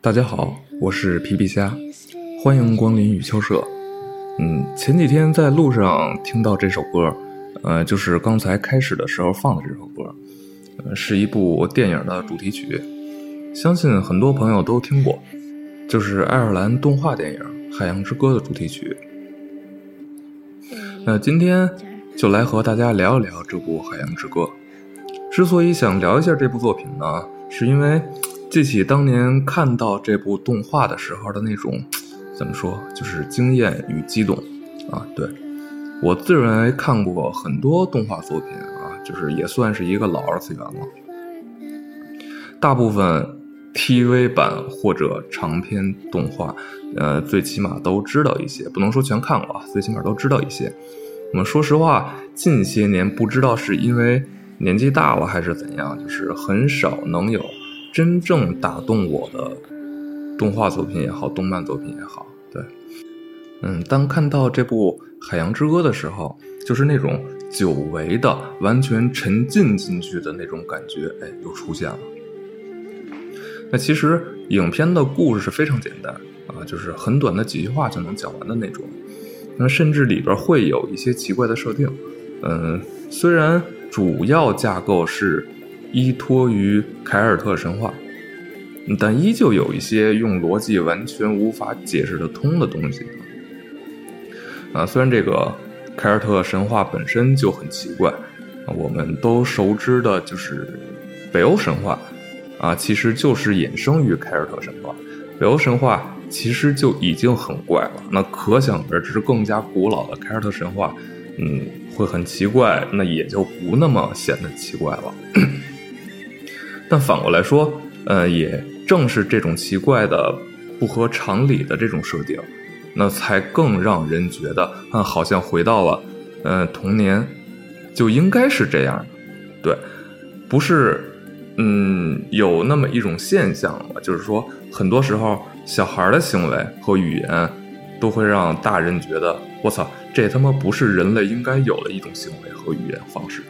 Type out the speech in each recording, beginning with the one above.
大家好，我是皮皮虾，欢迎光临雨秋社。嗯，前几天在路上听到这首歌，呃，就是刚才开始的时候放的这首歌，呃，是一部电影的主题曲，相信很多朋友都听过，就是爱尔兰动画电影《海洋之歌》的主题曲。那今天就来和大家聊一聊这部《海洋之歌》。之所以想聊一下这部作品呢，是因为记起当年看到这部动画的时候的那种，怎么说，就是惊艳与激动啊。对我自认为看过很多动画作品啊，就是也算是一个老二次元了。大部分 TV 版或者长篇动画，呃，最起码都知道一些，不能说全看过啊，最起码都知道一些。我们说实话，近些年不知道是因为年纪大了还是怎样，就是很少能有真正打动我的动画作品也好，动漫作品也好。对，嗯，当看到这部《海洋之歌》的时候，就是那种久违的、完全沉浸进去的那种感觉，哎，又出现了。那其实影片的故事是非常简单啊，就是很短的几句话就能讲完的那种。那甚至里边会有一些奇怪的设定，嗯，虽然主要架构是依托于凯尔特神话，但依旧有一些用逻辑完全无法解释得通的东西。啊，虽然这个凯尔特神话本身就很奇怪，我们都熟知的就是北欧神话，啊，其实就是衍生于凯尔特神话，北欧神话。其实就已经很怪了，那可想而知，更加古老的凯尔特神话，嗯，会很奇怪，那也就不那么显得奇怪了。但反过来说，呃，也正是这种奇怪的、不合常理的这种设定，那才更让人觉得，啊，好像回到了，呃，童年，就应该是这样的，对，不是，嗯，有那么一种现象吧，就是说，很多时候。小孩的行为和语言，都会让大人觉得我操，这他妈不是人类应该有的一种行为和语言方式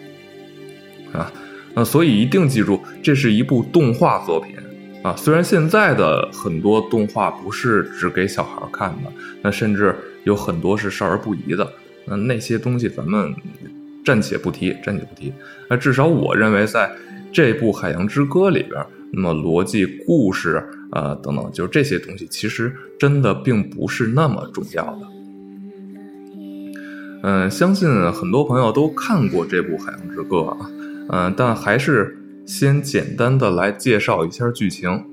啊！那所以一定记住，这是一部动画作品啊。虽然现在的很多动画不是只给小孩看的，那甚至有很多是少儿不宜的。那那些东西咱们暂且不提，暂且不提。那至少我认为，在这部《海洋之歌》里边，那么逻辑、故事。啊，等等，就是这些东西，其实真的并不是那么重要的。嗯，相信很多朋友都看过这部《海洋之歌》啊，嗯，但还是先简单的来介绍一下剧情。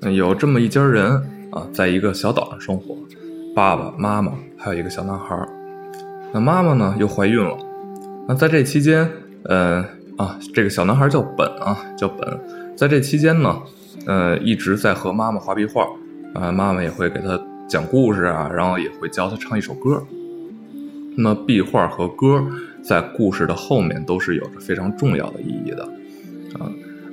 有这么一家人啊，在一个小岛上生活，爸爸妈妈还有一个小男孩那妈妈呢又怀孕了。那在这期间，嗯啊，这个小男孩叫本啊，叫本。在这期间呢。呃，一直在和妈妈画壁画，啊，妈妈也会给他讲故事啊，然后也会教他唱一首歌。那么，壁画和歌在故事的后面都是有着非常重要的意义的，啊，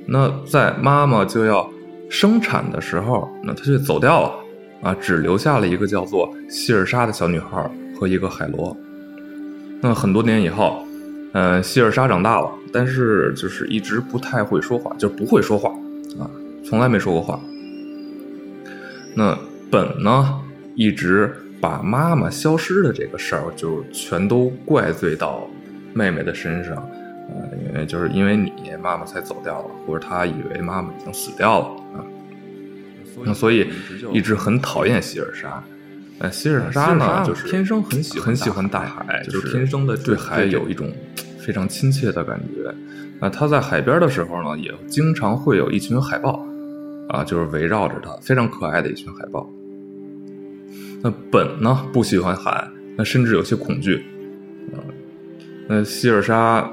那在妈妈就要生产的时候，那他就走掉了，啊，只留下了一个叫做希尔莎的小女孩和一个海螺。那很多年以后，嗯，希尔莎长大了，但是就是一直不太会说话，就是不会说话，啊。从来没说过话。那本呢，一直把妈妈消失的这个事儿，就全都怪罪到妹妹的身上。呃，因为就是因为你妈妈才走掉了，或者他以为妈妈已经死掉了啊。那所以一直很讨厌希尔莎。呃，希尔莎呢，就是天生很喜很喜欢大海，就是天生的对海有一种非常亲切的感觉。那他在海边的时候呢，也经常会有一群海豹。啊，就是围绕着他，非常可爱的一群海豹。那本呢不喜欢海，那甚至有些恐惧。啊，那希尔莎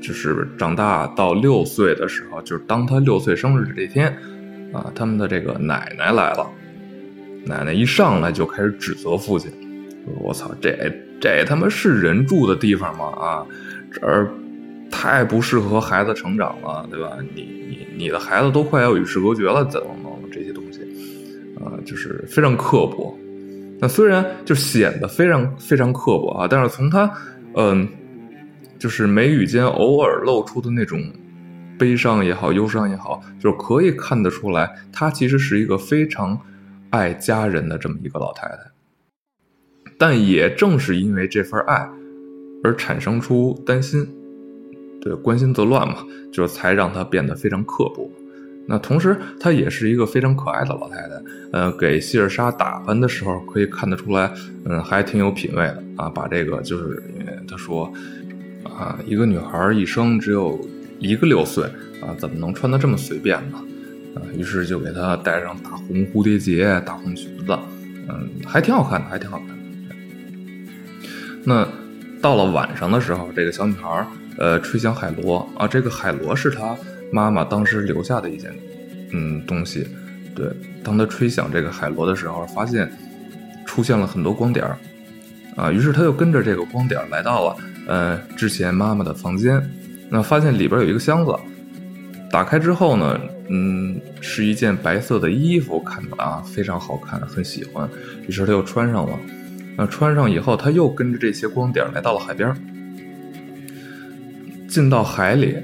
就是长大到六岁的时候，就是当他六岁生日这天，啊，他们的这个奶奶来了。奶奶一上来就开始指责父亲，：“我操，这这他妈是人住的地方吗？啊，这儿。”太不适合孩子成长了，对吧？你你你的孩子都快要与世隔绝了，怎么能这些东西？啊，就是非常刻薄。那虽然就显得非常非常刻薄啊，但是从他嗯，就是眉宇间偶尔露出的那种悲伤也好、忧伤也好，就可以看得出来，她其实是一个非常爱家人的这么一个老太太。但也正是因为这份爱，而产生出担心，对，关心则乱嘛，就是才让她变得非常刻薄。那同时，她也是一个非常可爱的老太太。呃，给希尔莎打扮的时候，可以看得出来，嗯，还挺有品位的啊。把这个，就是她说，啊，一个女孩一生只有一个六岁啊，怎么能穿得这么随便呢？啊，于是就给她戴上大红蝴蝶结、大红裙子，嗯，还挺好看的，还挺好看的。那到了晚上的时候，这个小女孩儿呃吹响海螺啊，这个海螺是她妈妈当时留下的一件嗯东西。对，当她吹响这个海螺的时候，发现出现了很多光点儿啊，于是她又跟着这个光点来到了呃之前妈妈的房间，那发现里边有一个箱子，打开之后呢，嗯，是一件白色的衣服，看着啊非常好看，很喜欢，于是她又穿上了。那穿上以后，他又跟着这些光点来到了海边，进到海里。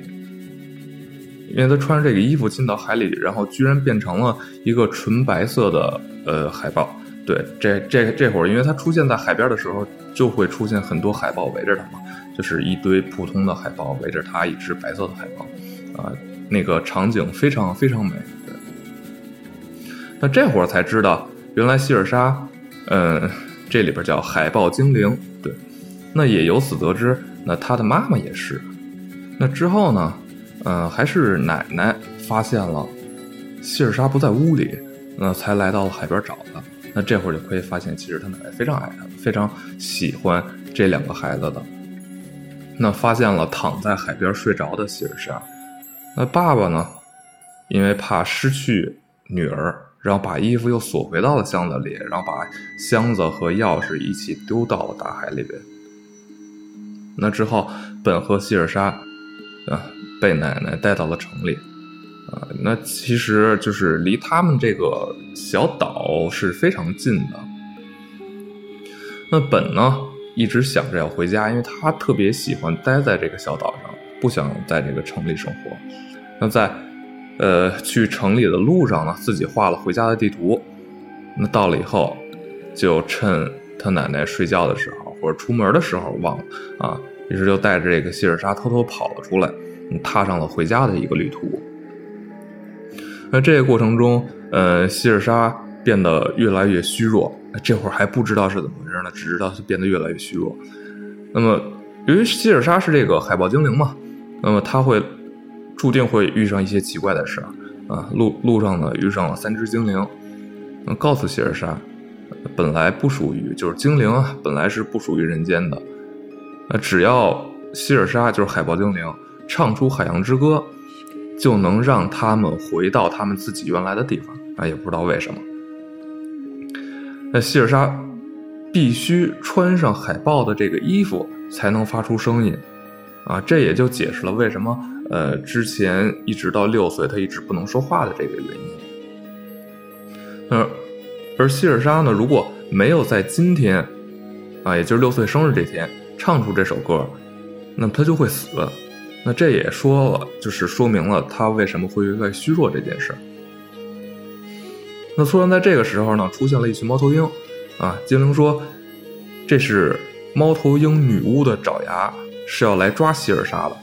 因为他穿着这个衣服进到海里，然后居然变成了一个纯白色的呃海豹。对，这这这会儿，因为他出现在海边的时候，就会出现很多海豹围着他嘛，就是一堆普通的海豹围着他，一只白色的海豹，啊，那个场景非常非常美。那这会儿才知道，原来希尔莎，嗯。这里边叫海豹精灵，对，那也由此得知，那他的妈妈也是。那之后呢，嗯，还是奶奶发现了希尔莎不在屋里，那才来到了海边找他。那这会儿就可以发现，其实他奶奶非常爱他，非常喜欢这两个孩子的。那发现了躺在海边睡着的希尔莎，那爸爸呢，因为怕失去女儿。然后把衣服又锁回到了箱子里，然后把箱子和钥匙一起丢到了大海里边。那之后，本和希尔莎啊被奶奶带到了城里啊。那其实就是离他们这个小岛是非常近的。那本呢一直想着要回家，因为他特别喜欢待在这个小岛上，不想在这个城里生活。那在。呃，去城里的路上呢，自己画了回家的地图。那到了以后，就趁他奶奶睡觉的时候，或者出门的时候忘了啊，于是就带着这个希尔莎偷偷跑了出来，踏上了回家的一个旅途。那这个过程中，呃，希尔莎变得越来越虚弱。这会儿还不知道是怎么回事呢，只知道是变得越来越虚弱。那么，由于希尔莎是这个海豹精灵嘛，那么他会。注定会遇上一些奇怪的事儿啊！路路上呢，遇上了三只精灵，告诉希尔莎，本来不属于，就是精灵啊，本来是不属于人间的。那只要希尔莎就是海豹精灵，唱出海洋之歌，就能让他们回到他们自己原来的地方啊！也不知道为什么。那希尔莎必须穿上海豹的这个衣服，才能发出声音啊！这也就解释了为什么。呃，之前一直到六岁，他一直不能说话的这个原因。而而希尔莎呢，如果没有在今天，啊，也就是六岁生日这天唱出这首歌，那么他就会死。那这也说了，就是说明了他为什么会越来越虚弱这件事。那突然在这个时候呢，出现了一群猫头鹰，啊，精灵说这是猫头鹰女巫的爪牙，是要来抓希尔莎的。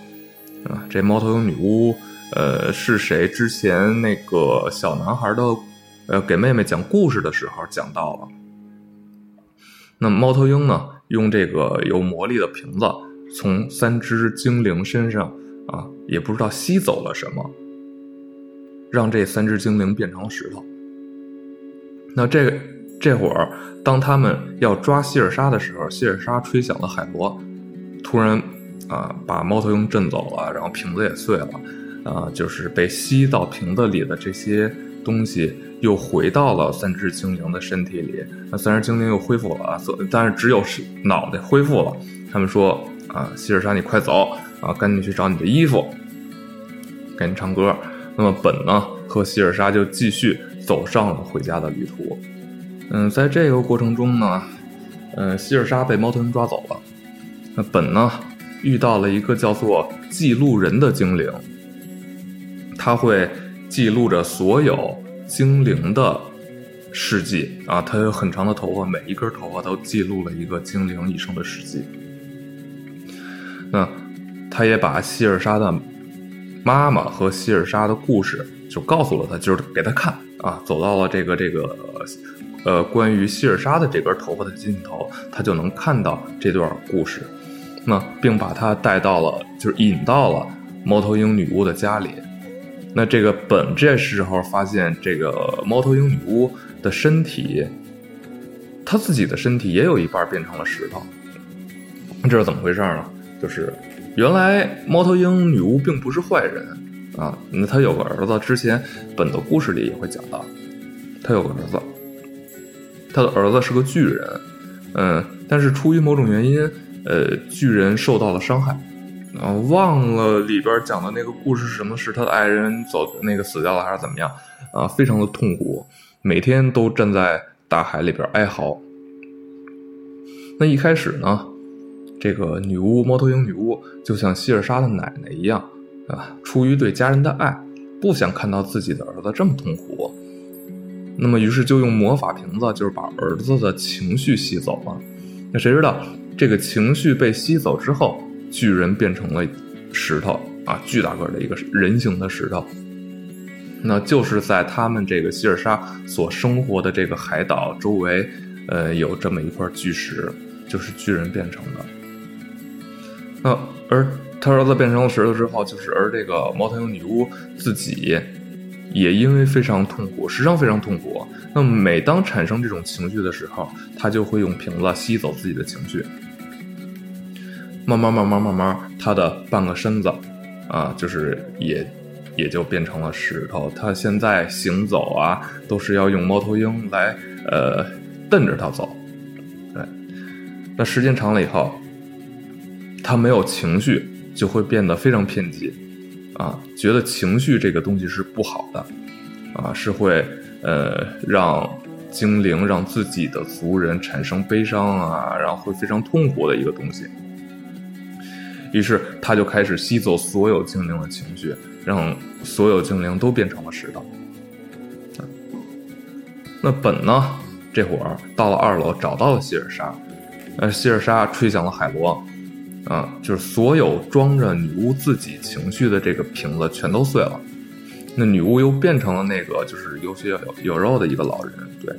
啊，这猫头鹰女巫，呃，是谁？之前那个小男孩的，呃，给妹妹讲故事的时候讲到了。那猫头鹰呢，用这个有魔力的瓶子，从三只精灵身上啊，也不知道吸走了什么，让这三只精灵变成了石头。那这这会儿，当他们要抓希尔莎的时候，希尔莎吹响了海螺，突然。啊，把猫头鹰震走了，然后瓶子也碎了，啊，就是被吸到瓶子里的这些东西又回到了三只精灵的身体里，那三只精灵又恢复了啊，所，但是只有是脑袋恢复了。他们说：“啊，希尔莎，你快走啊，赶紧去找你的衣服，赶紧唱歌。”那么本呢和希尔莎就继续走上了回家的旅途。嗯，在这个过程中呢，嗯，希尔莎被猫头鹰抓走了。那本呢，遇到了一个叫做记录人的精灵，他会记录着所有精灵的事迹啊，他有很长的头发，每一根头发都记录了一个精灵一生的事迹。那他也把希尔莎的妈妈和希尔莎的故事就告诉了他，就是给他看啊，走到了这个这个。呃，关于希尔莎的这根头发的尽头，他就能看到这段故事，那并把他带到了，就是引到了猫头鹰女巫的家里。那这个本这时候发现，这个猫头鹰女巫的身体，她自己的身体也有一半变成了石头。这是怎么回事呢？就是原来猫头鹰女巫并不是坏人啊，那她有个儿子，之前本的故事里也会讲到，她有个儿子。他的儿子是个巨人，嗯，但是出于某种原因，呃，巨人受到了伤害，啊，忘了里边讲的那个故事是什么？是他的爱人走那个死掉了，还是怎么样？啊，非常的痛苦，每天都站在大海里边哀嚎。那一开始呢，这个女巫猫头鹰女巫就像希尔莎的奶奶一样，啊，出于对家人的爱，不想看到自己的儿子这么痛苦。那么，于是就用魔法瓶子，就是把儿子的情绪吸走了。那谁知道，这个情绪被吸走之后，巨人变成了石头啊，巨大个的一个人形的石头。那就是在他们这个希尔莎所生活的这个海岛周围，呃，有这么一块巨石，就是巨人变成的。那而他儿子变成了石头之后，就是而这个猫头鹰女巫自己。也因为非常痛苦，时常非常痛苦。那么每当产生这种情绪的时候，他就会用瓶子吸走自己的情绪。慢慢慢慢慢慢，他的半个身子，啊，就是也也就变成了石头。他现在行走啊，都是要用猫头鹰来呃蹬着他走。对，那时间长了以后，他没有情绪，就会变得非常偏激。啊，觉得情绪这个东西是不好的，啊，是会呃让精灵让自己的族人产生悲伤啊，然后会非常痛苦的一个东西。于是他就开始吸走所有精灵的情绪，让所有精灵都变成了石头。那本呢，这会儿到了二楼，找到了希尔莎，呃，希尔莎吹响了海螺。啊，就是所有装着女巫自己情绪的这个瓶子全都碎了，那女巫又变成了那个就是有血有有肉的一个老人，对。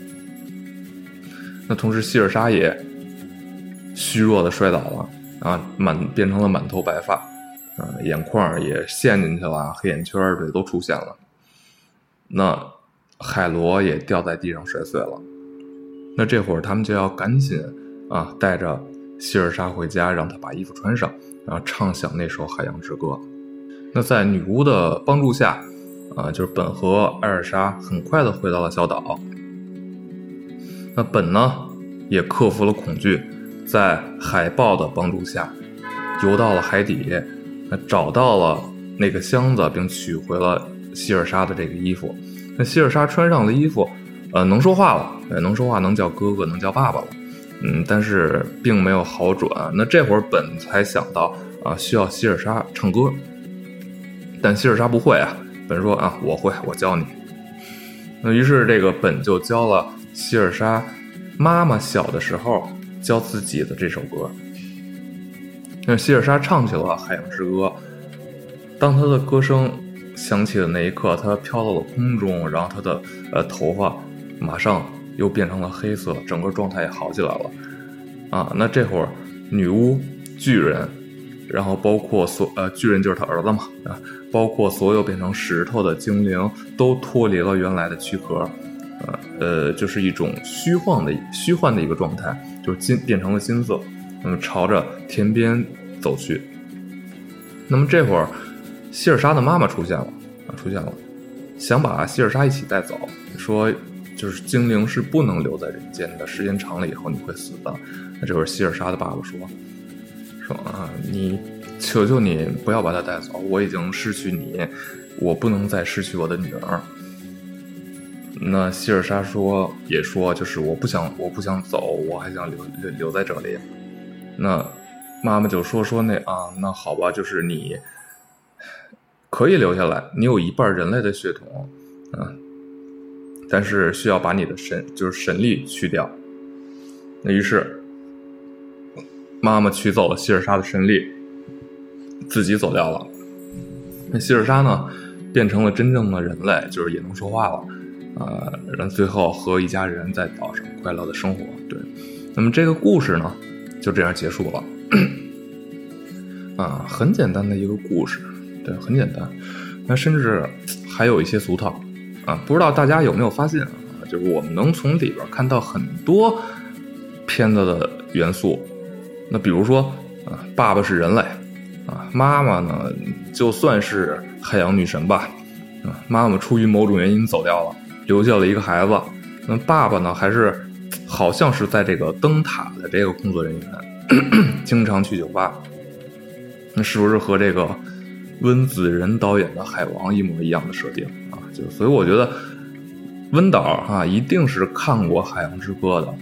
那同时希尔莎也虚弱的摔倒了，啊，满变成了满头白发，啊，眼眶也陷进去了，黑眼圈儿对都出现了。那海螺也掉在地上摔碎了，那这会儿他们就要赶紧啊带着。希尔莎回家，让他把衣服穿上，然后唱响那首《海洋之歌》。那在女巫的帮助下，啊，就是本和艾尔莎很快的回到了小岛。那本呢，也克服了恐惧，在海豹的帮助下，游到了海底，那找到了那个箱子，并取回了希尔莎的这个衣服。那希尔莎穿上了衣服，呃，能说话了，能说话，能叫哥哥，能叫爸爸了。嗯，但是并没有好转。那这会儿本才想到啊，需要希尔莎唱歌，但希尔莎不会啊。本说啊，我会，我教你。那于是这个本就教了希尔莎妈妈小的时候教自己的这首歌。那希尔莎唱起了《海洋之歌》，当她的歌声响起的那一刻，她飘到了空中，然后她的呃头发马上。又变成了黑色，整个状态也好起来了，啊，那这会儿女巫、巨人，然后包括所呃巨人就是他儿子嘛，啊，包括所有变成石头的精灵都脱离了原来的躯壳，呃，呃，就是一种虚幻的虚幻的一个状态，就是金变成了金色，那么朝着天边走去。那么这会儿希尔莎的妈妈出现了，出现了，想把希尔莎一起带走，说。就是精灵是不能留在人间的，时间长了以后你会死的。那这会儿希尔莎的爸爸说：“说啊，你求求你不要把她带走，我已经失去你，我不能再失去我的女儿。”那希尔莎说也说，就是我不想我不想走，我还想留留留在这里。那妈妈就说说那啊，那好吧，就是你可以留下来，你有一半人类的血统，嗯，但是需要把你的神就是神力去掉。那于是妈妈取走了希尔莎的神力，自己走掉了。那希尔莎呢，变成了真正的人类，就是也能说话了，呃，然后最后和一家人在岛上快乐的生活。对，那么这个故事呢，就这样结束了。啊，很简单的一个故事，对，很简单。那甚至还有一些俗套啊，不知道大家有没有发现啊？就是我们能从里边看到很多片子的元素。那比如说啊，爸爸是人类啊，妈妈呢就算是海洋女神吧啊，妈妈出于某种原因走掉了，留下了一个孩子。那爸爸呢，还是好像是在这个灯塔的这个工作人员，经常去酒吧。那是不是和这个温子仁导演的《海王》一模一样的设定啊？就所以我觉得温导啊一定是看过《海洋之歌》的。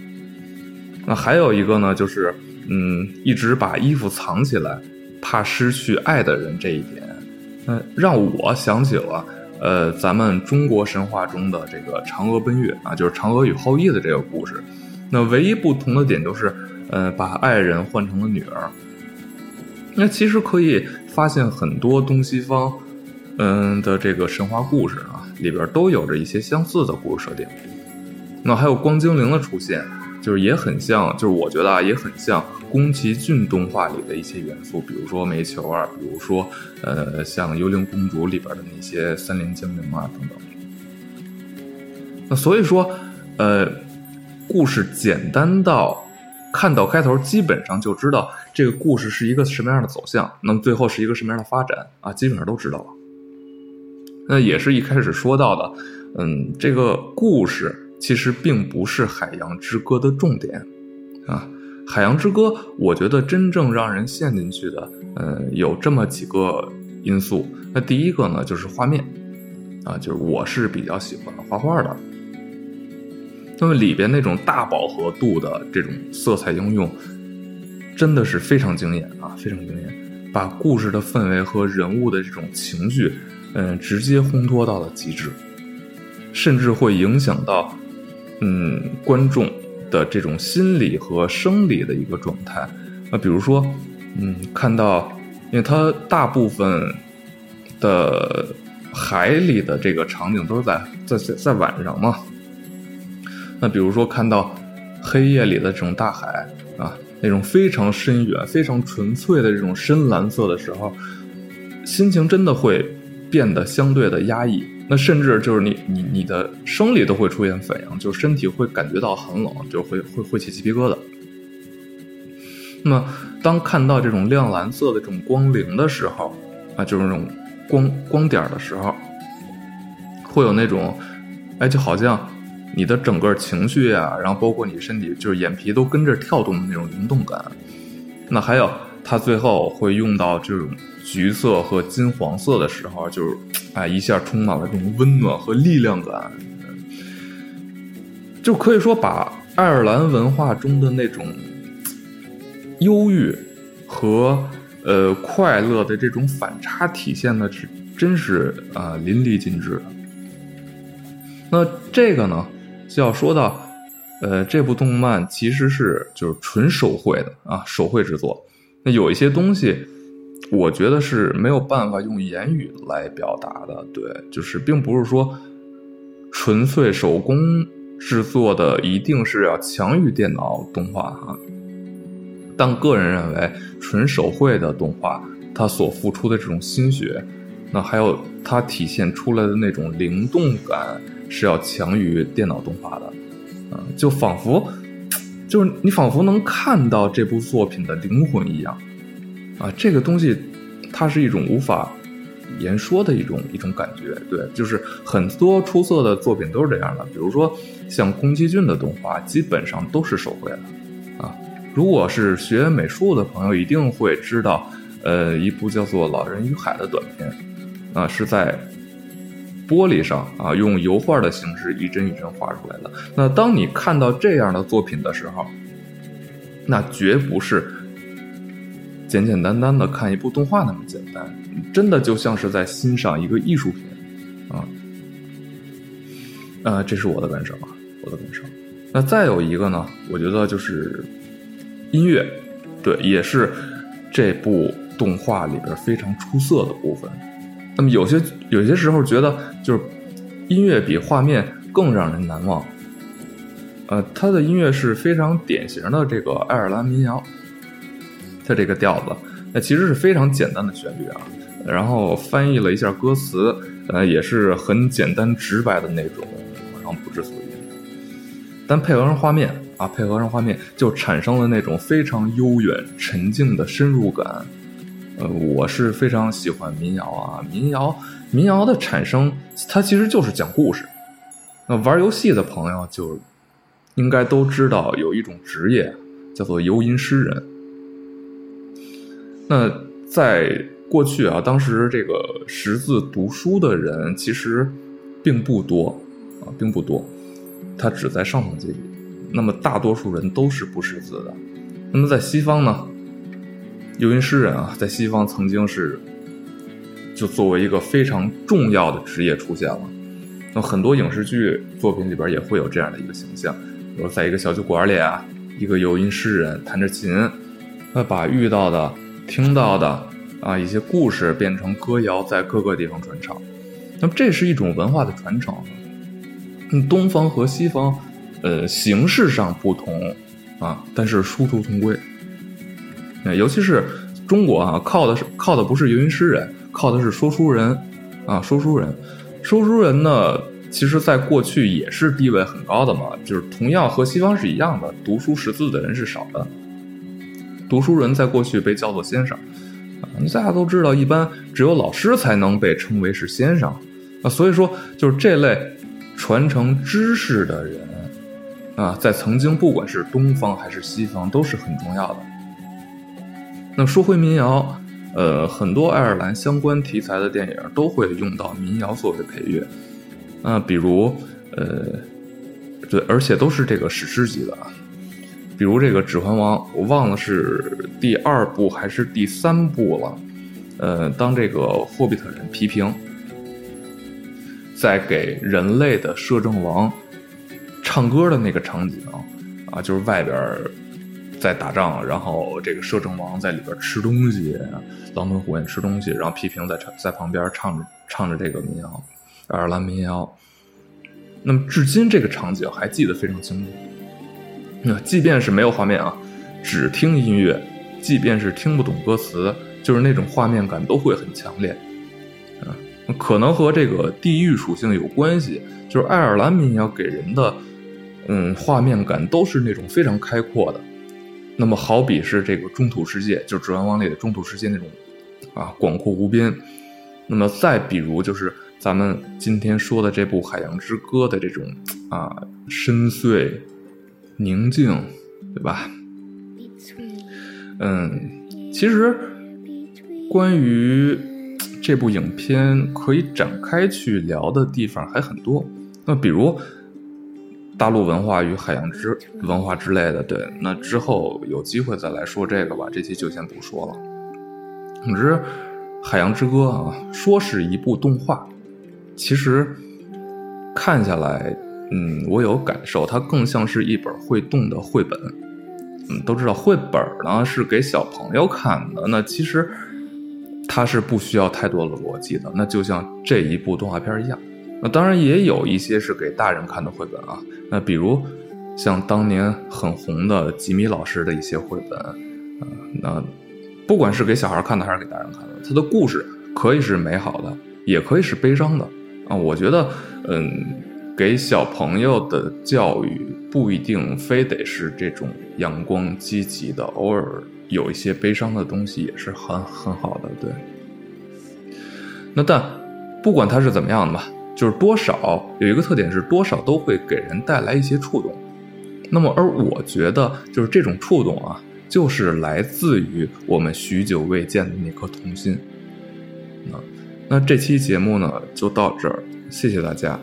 那还有一个呢，就是嗯，一直把衣服藏起来，怕失去爱的人这一点，嗯，让我想起了呃咱们中国神话中的这个嫦娥奔月啊，就是嫦娥与后羿的这个故事。那唯一不同的点就是，呃，把爱人换成了女儿。那其实可以发现很多东西方，嗯的这个神话故事啊，里边都有着一些相似的故事设定。那还有光精灵的出现，就是也很像，就是我觉得啊，也很像宫崎骏动画里的一些元素，比如说煤球啊，比如说呃像幽灵公主里边的那些森林精灵啊等等。那所以说，呃，故事简单到。看到开头，基本上就知道这个故事是一个什么样的走向，那么最后是一个什么样的发展啊，基本上都知道了。那也是一开始说到的，嗯，这个故事其实并不是《海洋之歌》的重点啊，《海洋之歌》我觉得真正让人陷进去的，嗯，有这么几个因素。那第一个呢，就是画面啊，就是我是比较喜欢画画的。那么里边那种大饱和度的这种色彩应用，真的是非常惊艳啊，非常惊艳，把故事的氛围和人物的这种情绪，嗯，直接烘托到了极致，甚至会影响到，嗯，观众的这种心理和生理的一个状态那，比如说，嗯，看到，因为它大部分的海里的这个场景都是在在在在晚上嘛。那比如说看到黑夜里的这种大海啊，那种非常深远、非常纯粹的这种深蓝色的时候，心情真的会变得相对的压抑。那甚至就是你你你的生理都会出现反应，就身体会感觉到很冷，就会会会起鸡皮疙瘩。那么当看到这种亮蓝色的这种光灵的时候啊，就是那种光光点的时候，会有那种哎，就好像。你的整个情绪啊，然后包括你身体，就是眼皮都跟着跳动的那种灵动感。那还有，它最后会用到这种橘色和金黄色的时候，就是哎，一下充满了这种温暖和力量感。就可以说，把爱尔兰文化中的那种忧郁和呃快乐的这种反差体现的是真是啊淋漓尽致。那这个呢？就要说到，呃，这部动漫其实是就是纯手绘的啊，手绘制作。那有一些东西，我觉得是没有办法用言语来表达的。对，就是并不是说纯粹手工制作的一定是要强于电脑动画哈。但个人认为，纯手绘的动画，它所付出的这种心血，那还有它体现出来的那种灵动感。是要强于电脑动画的，啊，就仿佛，就是你仿佛能看到这部作品的灵魂一样，啊，这个东西，它是一种无法言说的一种一种感觉，对，就是很多出色的作品都是这样的，比如说像宫崎骏的动画，基本上都是手绘的，啊，如果是学美术的朋友，一定会知道，呃，一部叫做《老人与海》的短片，啊，是在。玻璃上啊，用油画的形式一帧一帧画出来的。那当你看到这样的作品的时候，那绝不是简简单单的看一部动画那么简单，真的就像是在欣赏一个艺术品啊。呃，这是我的感受啊，我的感受。那再有一个呢，我觉得就是音乐，对，也是这部动画里边非常出色的部分。那么有些有些时候觉得，就是音乐比画面更让人难忘。呃，他的音乐是非常典型的这个爱尔兰民谣，它这个调子，那其实是非常简单的旋律啊。然后翻译了一下歌词，呃，也是很简单直白的那种，然后不知所云。但配合上画面啊，配合上画面，就产生了那种非常悠远、沉静的深入感。呃，我是非常喜欢民谣啊，民谣，民谣的产生，它其实就是讲故事。那玩游戏的朋友就应该都知道，有一种职业叫做游吟诗人。那在过去啊，当时这个识字读书的人其实并不多啊，并不多，他只在上层阶级。那么大多数人都是不识字的。那么在西方呢？游吟诗人啊，在西方曾经是就作为一个非常重要的职业出现了。那很多影视剧作品里边也会有这样的一个形象，比如在一个小酒馆里啊，一个游吟诗人弹着琴，那把遇到的、听到的啊一些故事变成歌谣，在各个地方传唱。那么这是一种文化的传承。嗯，东方和西方，呃，形式上不同啊，但是殊途同归。尤其是中国啊，靠的是靠的不是游吟诗人，靠的是说书人，啊，说书人，说书人呢，其实在过去也是地位很高的嘛，就是同样和西方是一样的，读书识字的人是少的，读书人在过去被叫做先生，啊，大家都知道，一般只有老师才能被称为是先生，啊，所以说就是这类传承知识的人，啊，在曾经不管是东方还是西方都是很重要的。那说回民谣，呃，很多爱尔兰相关题材的电影都会用到民谣作为配乐，啊，比如，呃，对，而且都是这个史诗级的啊，比如这个《指环王》，我忘了是第二部还是第三部了，呃，当这个霍比特人皮平在给人类的摄政王唱歌的那个场景啊，就是外边。在打仗，然后这个摄政王在里边吃东西，狼吞虎咽吃东西，然后皮平在在旁边唱着唱着这个民谣，爱尔兰民谣。那么至今这个场景还记得非常清楚。那即便是没有画面啊，只听音乐，即便是听不懂歌词，就是那种画面感都会很强烈。啊，可能和这个地域属性有关系，就是爱尔兰民谣给人的嗯画面感都是那种非常开阔的。那么，好比是这个中土世界，就《指环王》里的中土世界那种，啊，广阔无边。那么，再比如就是咱们今天说的这部《海洋之歌》的这种啊，深邃、宁静，对吧？嗯，其实关于这部影片可以展开去聊的地方还很多。那比如。大陆文化与海洋之文化之类的，对，那之后有机会再来说这个吧，这期就先不说了。总之，《海洋之歌》啊，说是一部动画，其实看下来，嗯，我有感受，它更像是一本会动的绘本。嗯，都知道绘本呢是给小朋友看的，那其实它是不需要太多的逻辑的，那就像这一部动画片一样。那当然也有一些是给大人看的绘本啊，那比如像当年很红的吉米老师的一些绘本，啊，那不管是给小孩看的还是给大人看的，他的故事可以是美好的，也可以是悲伤的啊。我觉得，嗯，给小朋友的教育不一定非得是这种阳光积极的，偶尔有一些悲伤的东西也是很很好的，对。那但不管他是怎么样的吧。就是多少有一个特点是多少都会给人带来一些触动，那么而我觉得就是这种触动啊，就是来自于我们许久未见的那颗童心。啊，那这期节目呢就到这儿，谢谢大家。